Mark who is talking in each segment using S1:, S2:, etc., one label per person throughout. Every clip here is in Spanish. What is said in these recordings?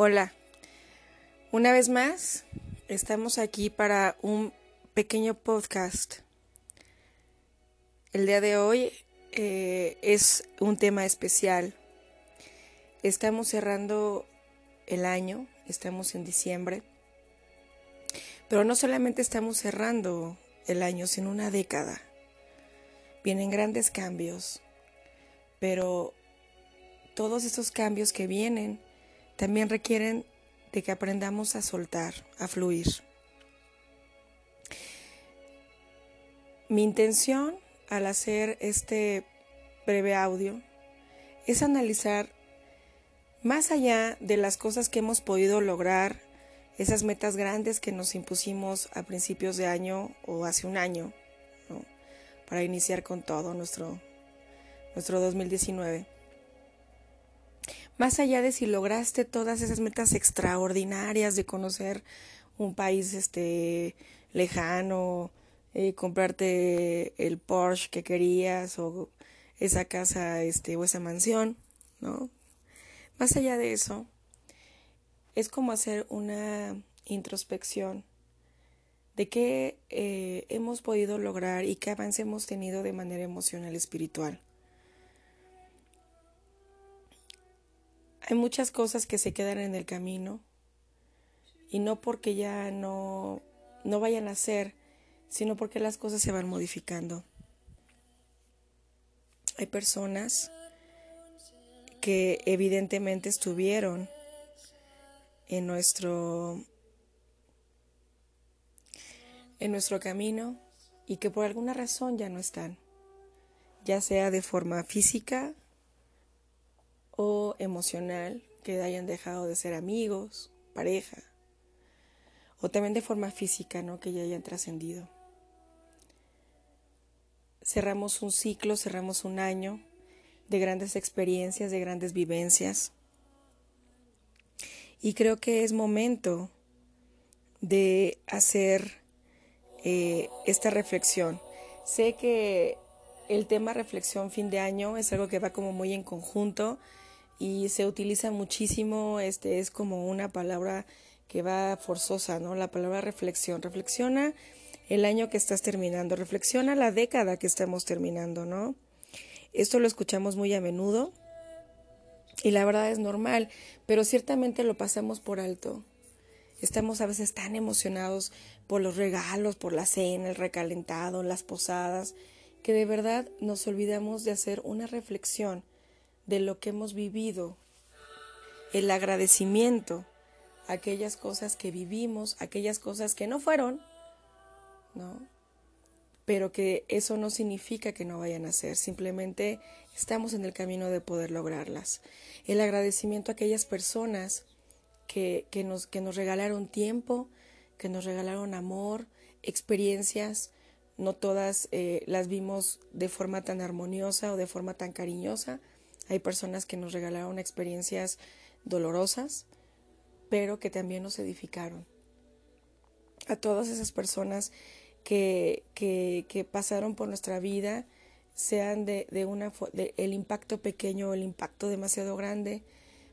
S1: Hola, una vez más estamos aquí para un pequeño podcast. El día de hoy eh, es un tema especial. Estamos cerrando el año, estamos en diciembre, pero no solamente estamos cerrando el año, sino una década. Vienen grandes cambios, pero todos estos cambios que vienen también requieren de que aprendamos a soltar, a fluir. Mi intención al hacer este breve audio es analizar más allá de las cosas que hemos podido lograr, esas metas grandes que nos impusimos a principios de año o hace un año, para iniciar con todo nuestro, nuestro 2019 más allá de si lograste todas esas metas extraordinarias de conocer un país este lejano, eh, comprarte el Porsche que querías o esa casa este o esa mansión, ¿no? Más allá de eso, es como hacer una introspección de qué eh, hemos podido lograr y qué avance hemos tenido de manera emocional y espiritual. Hay muchas cosas que se quedan en el camino y no porque ya no, no vayan a ser, sino porque las cosas se van modificando. Hay personas que evidentemente estuvieron en nuestro en nuestro camino y que por alguna razón ya no están, ya sea de forma física o emocional, que hayan dejado de ser amigos, pareja, o también de forma física, ¿no? que ya hayan trascendido. Cerramos un ciclo, cerramos un año de grandes experiencias, de grandes vivencias. Y creo que es momento de hacer eh, esta reflexión. Sé que el tema reflexión fin de año es algo que va como muy en conjunto y se utiliza muchísimo, este es como una palabra que va forzosa, ¿no? La palabra reflexión. Reflexiona el año que estás terminando, reflexiona la década que estamos terminando, ¿no? Esto lo escuchamos muy a menudo y la verdad es normal, pero ciertamente lo pasamos por alto. Estamos a veces tan emocionados por los regalos, por la cena, el recalentado, las posadas, que de verdad nos olvidamos de hacer una reflexión de lo que hemos vivido, el agradecimiento, aquellas cosas que vivimos, aquellas cosas que no fueron, ¿no? Pero que eso no significa que no vayan a ser, simplemente estamos en el camino de poder lograrlas. El agradecimiento a aquellas personas que, que, nos, que nos regalaron tiempo, que nos regalaron amor, experiencias, no todas eh, las vimos de forma tan armoniosa o de forma tan cariñosa, hay personas que nos regalaron experiencias dolorosas, pero que también nos edificaron. A todas esas personas que, que, pasaron por nuestra vida, sean de, de una de el impacto pequeño o el impacto demasiado grande,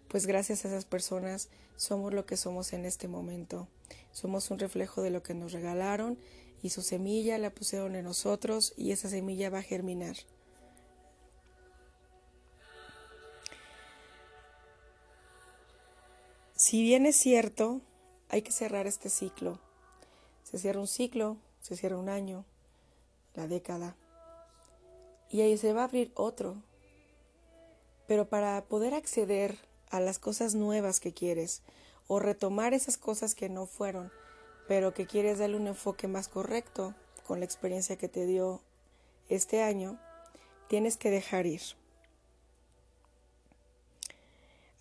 S1: pues gracias a esas personas somos lo que somos en este momento. Somos un reflejo de lo que nos regalaron y su semilla la pusieron en nosotros y esa semilla va a germinar. Si bien es cierto, hay que cerrar este ciclo. Se cierra un ciclo, se cierra un año, la década, y ahí se va a abrir otro. Pero para poder acceder a las cosas nuevas que quieres, o retomar esas cosas que no fueron, pero que quieres darle un enfoque más correcto con la experiencia que te dio este año, tienes que dejar ir.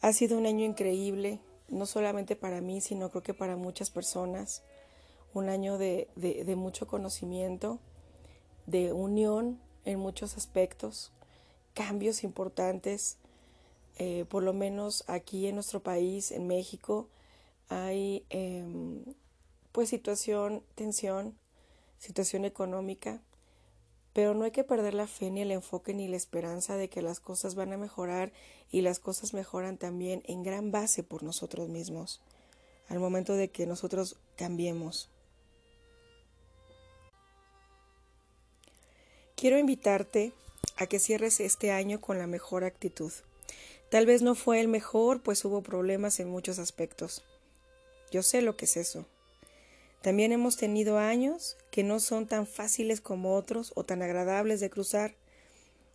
S1: Ha sido un año increíble, no solamente para mí, sino creo que para muchas personas. Un año de, mucho conocimiento, de unión en muchos aspectos, cambios importantes. Eh, por lo menos aquí en nuestro país, en México, hay em, pues situación, tensión, situación económica, pero no hay que perder la fe ni el enfoque ni la esperanza de que las cosas van a mejorar y las cosas mejoran también en gran base por nosotros mismos, al momento de que nosotros cambiemos. Quiero invitarte a que cierres este año con la mejor actitud. Tal vez no fue el mejor, pues hubo problemas en muchos aspectos. Yo sé lo que es eso. También hemos tenido años que no son tan fáciles como otros o tan agradables de cruzar,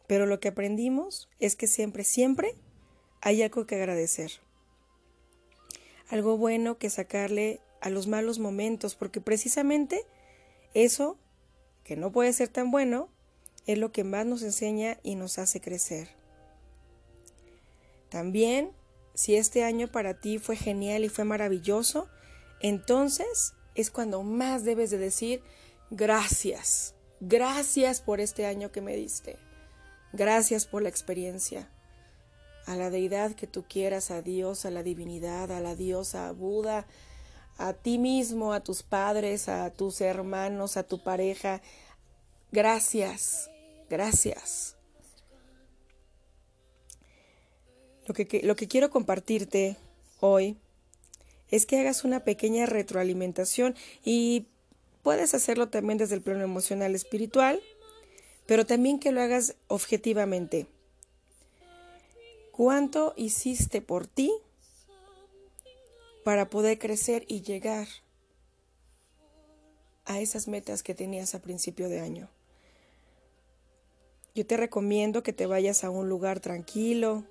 S1: pero lo que aprendimos es que siempre, siempre hay algo que agradecer. Algo bueno que sacarle a los malos momentos, porque precisamente eso, que no puede ser tan bueno, es lo que más nos enseña y nos hace crecer. También, si este año para ti fue genial y fue maravilloso, entonces es cuando más debes de decir gracias. Gracias por este año que me diste. Gracias por la experiencia. A la deidad que tú quieras, a Dios, a la divinidad, a la diosa, a Buda, a ti mismo, a tus padres, a tus hermanos, a tu pareja. Gracias. Gracias. Lo que, lo que quiero compartirte hoy es que hagas una pequeña retroalimentación y puedes hacerlo también desde el plano emocional espiritual, pero también que lo hagas objetivamente. ¿Cuánto hiciste por ti para poder crecer y llegar a esas metas que tenías a principio de año? Yo te recomiendo que te vayas a un lugar tranquilo,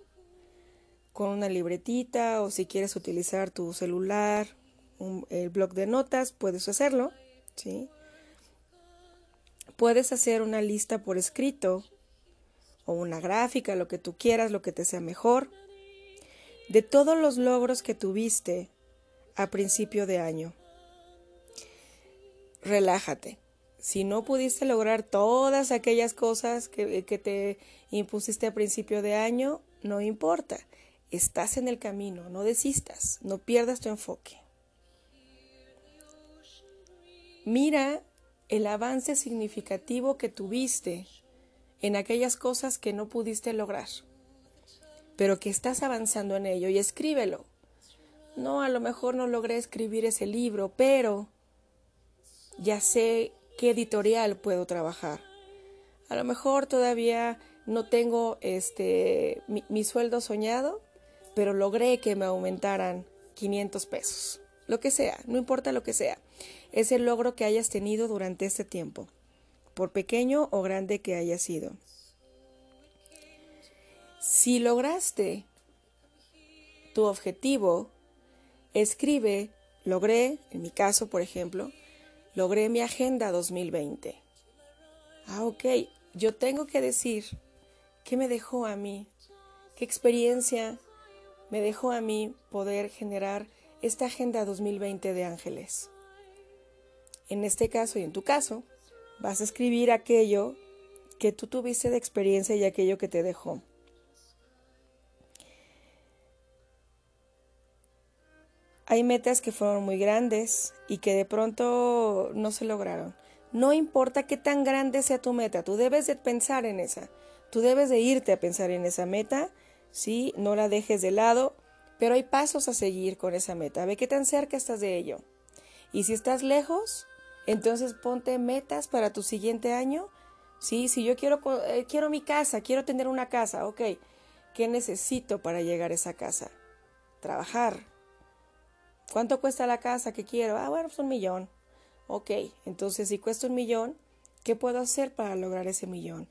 S1: con una libretita o si quieres utilizar tu celular, el blog de notas, puedes hacerlo, ¿sí? Puedes hacer una lista por escrito o una gráfica, lo que tú quieras, lo que te sea mejor, de todos los logros que tuviste a principio de año. Relájate si no pudiste lograr todas aquellas cosas que, te impusiste a principio de año, no importa. Estás en el camino, no desistas, no pierdas tu enfoque. Mira el avance significativo que tuviste en aquellas cosas que no pudiste lograr, pero que estás avanzando en ello y escríbelo. No, a lo mejor no logré escribir ese libro, pero ya sé qué editorial puedo trabajar. A lo mejor todavía no tengo este mi, sueldo soñado, pero logré que me aumentaran 500 pesos. Lo que sea, no importa lo que sea. Es el logro que hayas tenido durante este tiempo, por pequeño o grande que haya sido. Si lograste tu objetivo, escribe, logré, en mi caso, por ejemplo, logré mi agenda 2020. Ah, ok, yo tengo que decir qué me dejó a mí, qué experiencia me dejó a mí poder generar esta agenda 2020 de ángeles. En este caso y en tu caso, vas a escribir aquello que tú tuviste de experiencia y aquello que te dejó. Hay metas que fueron muy grandes y que de pronto no se lograron. No importa qué tan grande sea tu meta, tú debes de pensar en esa. Tú debes de irte a pensar en esa meta, ¿sí? No la dejes de lado, pero hay pasos a seguir con esa meta. Ve qué tan cerca estás de ello. Y si estás lejos, entonces ponte metas para tu siguiente año. Sí, si yo quiero, eh, quiero mi casa, quiero tener una casa, ok. ¿Qué necesito para llegar a esa casa? Trabajar, ¿Cuánto cuesta la casa que quiero? Ah, bueno, pues un millón. Ok, entonces si cuesta un millón, ¿qué puedo hacer para lograr ese millón?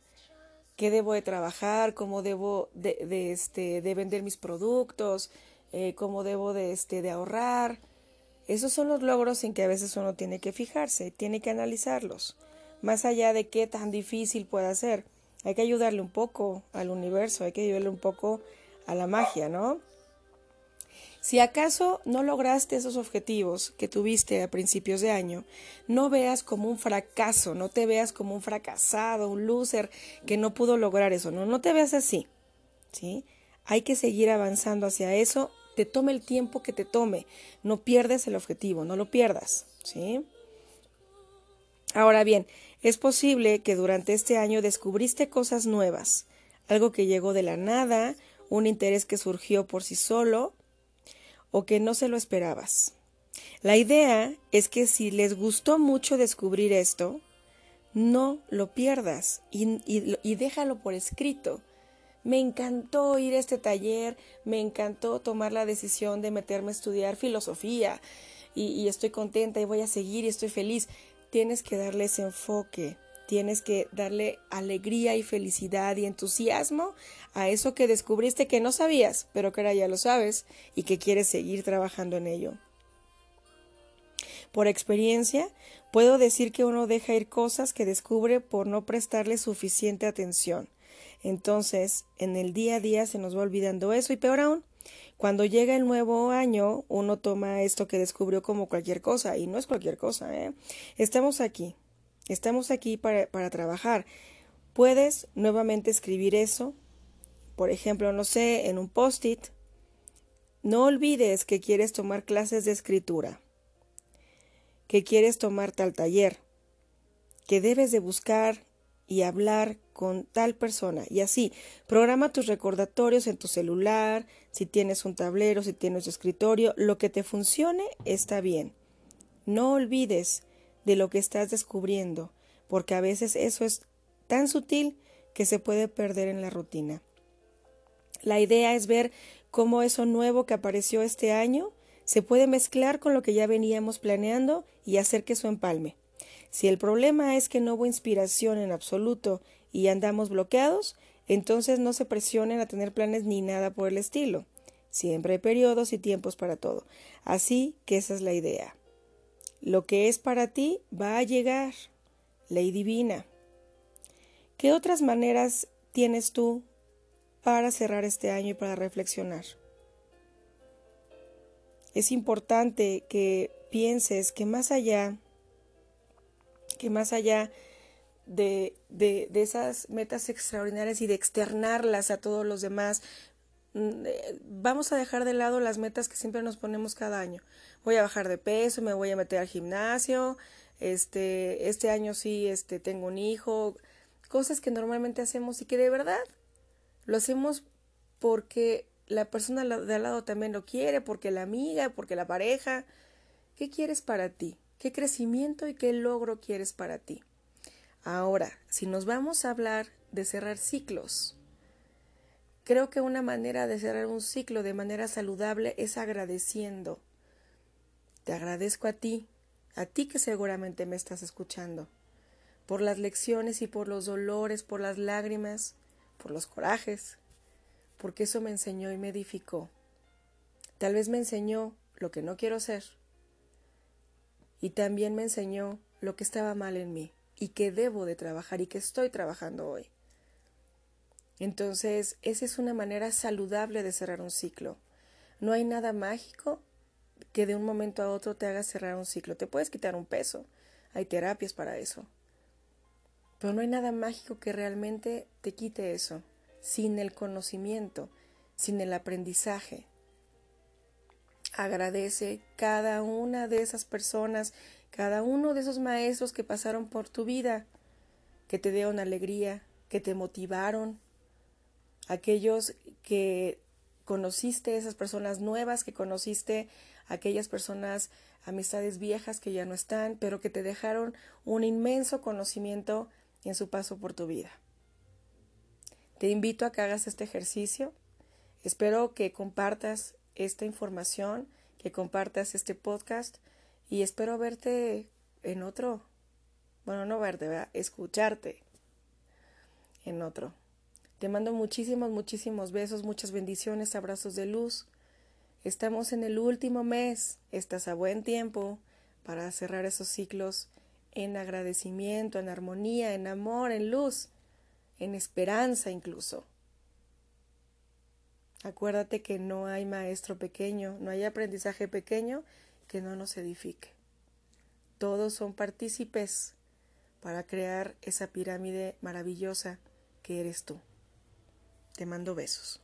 S1: ¿Qué debo de trabajar? ¿Cómo debo de, este, de vender mis productos? Eh, ¿Cómo debo de, este, de ahorrar? Esos son los logros en que a veces uno tiene que fijarse, tiene que analizarlos. Más allá de qué tan difícil pueda ser, hay que ayudarle un poco al universo, hay que ayudarle un poco a la magia, ¿no? Si acaso no lograste esos objetivos que tuviste a principios de año, no veas como un fracaso, no te veas como un fracasado, un loser que no pudo lograr eso, no, no te veas así, ¿sí? Hay que seguir avanzando hacia eso, te tome el tiempo que te tome, no pierdes el objetivo, no lo pierdas, ¿sí? Ahora bien, es posible que durante este año descubriste cosas nuevas, algo que llegó de la nada, un interés que surgió por sí solo o que no se lo esperabas. La idea es que si les gustó mucho descubrir esto, no lo pierdas y, déjalo por escrito. Me encantó ir a este taller, me encantó tomar la decisión de meterme a estudiar filosofía y, y estoy contenta y voy a seguir y estoy feliz. Tienes que darle ese enfoque, tienes que darle alegría y felicidad y entusiasmo a eso que descubriste que no sabías, pero que ahora ya lo sabes y que quieres seguir trabajando en ello. Por experiencia, puedo decir que uno deja ir cosas que descubre por no prestarle suficiente atención. Entonces, en el día a día se nos va olvidando eso y peor aún, cuando llega el nuevo año, uno toma esto que descubrió como cualquier cosa y no es cualquier cosa. ¿eh? Estamos aquí, Estamos aquí para, trabajar. Puedes nuevamente escribir eso, por ejemplo, no sé, en un post-it. No olvides que quieres tomar clases de escritura, que quieres tomar tal taller, que debes de buscar y hablar con tal persona. Y así, programa tus recordatorios en tu celular, si tienes un tablero, si tienes tu escritorio, lo que te funcione está bien. No olvides de lo que estás descubriendo, porque a veces eso es tan sutil que se puede perder en la rutina. La idea es ver cómo eso nuevo que apareció este año se puede mezclar con lo que ya veníamos planeando y hacer que eso empalme. Si el problema es que no hubo inspiración en absoluto y andamos bloqueados, entonces no se presionen a tener planes ni nada por el estilo. Siempre hay periodos y tiempos para todo. Así que esa es la idea. Lo que es para ti va a llegar. Ley divina. ¿Qué otras maneras tienes tú para cerrar este año y para reflexionar? Es importante que pienses que más allá, que más allá de, de, de esas metas extraordinarias y de externarlas a todos los demás, vamos a dejar de lado las metas que siempre nos ponemos cada año. Voy a bajar de peso, me voy a meter al gimnasio, este, este año sí, este, tengo un hijo, cosas que normalmente hacemos y que de verdad lo hacemos porque la persona de al lado también lo quiere, porque la amiga, porque la pareja. ¿Qué quieres para ti? ¿Qué crecimiento y qué logro quieres para ti? Ahora, si nos vamos a hablar de cerrar ciclos, Creo que una manera de cerrar un ciclo de manera saludable es agradeciendo. Te agradezco a ti, a ti que seguramente me estás escuchando, por las lecciones y por los dolores, por las lágrimas, por los corajes, porque eso me enseñó y me edificó. Tal vez me enseñó lo que no quiero ser y también me enseñó lo que estaba mal en mí y que debo de trabajar y que estoy trabajando hoy. Entonces, esa es una manera saludable de cerrar un ciclo. No hay nada mágico que de un momento a otro te haga cerrar un ciclo. Te puedes quitar un peso, hay terapias para eso. Pero no hay nada mágico que realmente te quite eso, sin el conocimiento, sin el aprendizaje. Agradece cada una de esas personas, cada uno de esos maestros que pasaron por tu vida, que te dieron alegría, que te motivaron, aquellos que conociste, esas personas nuevas que conociste, aquellas personas, amistades viejas que ya no están, pero que te dejaron un inmenso conocimiento en su paso por tu vida. Te invito a que hagas este ejercicio. Espero que compartas esta información, que compartas este podcast y espero verte en otro, bueno, no verte, escucharte en otro. Te mando muchísimos, muchísimos besos, muchas bendiciones, abrazos de luz. Estamos en el último mes, estás a buen tiempo para cerrar esos ciclos en agradecimiento, en armonía, en amor, en luz, en esperanza incluso. Acuérdate que no hay maestro pequeño, no hay aprendizaje pequeño que no nos edifique. Todos son partícipes para crear esa pirámide maravillosa que eres tú. Te mando besos.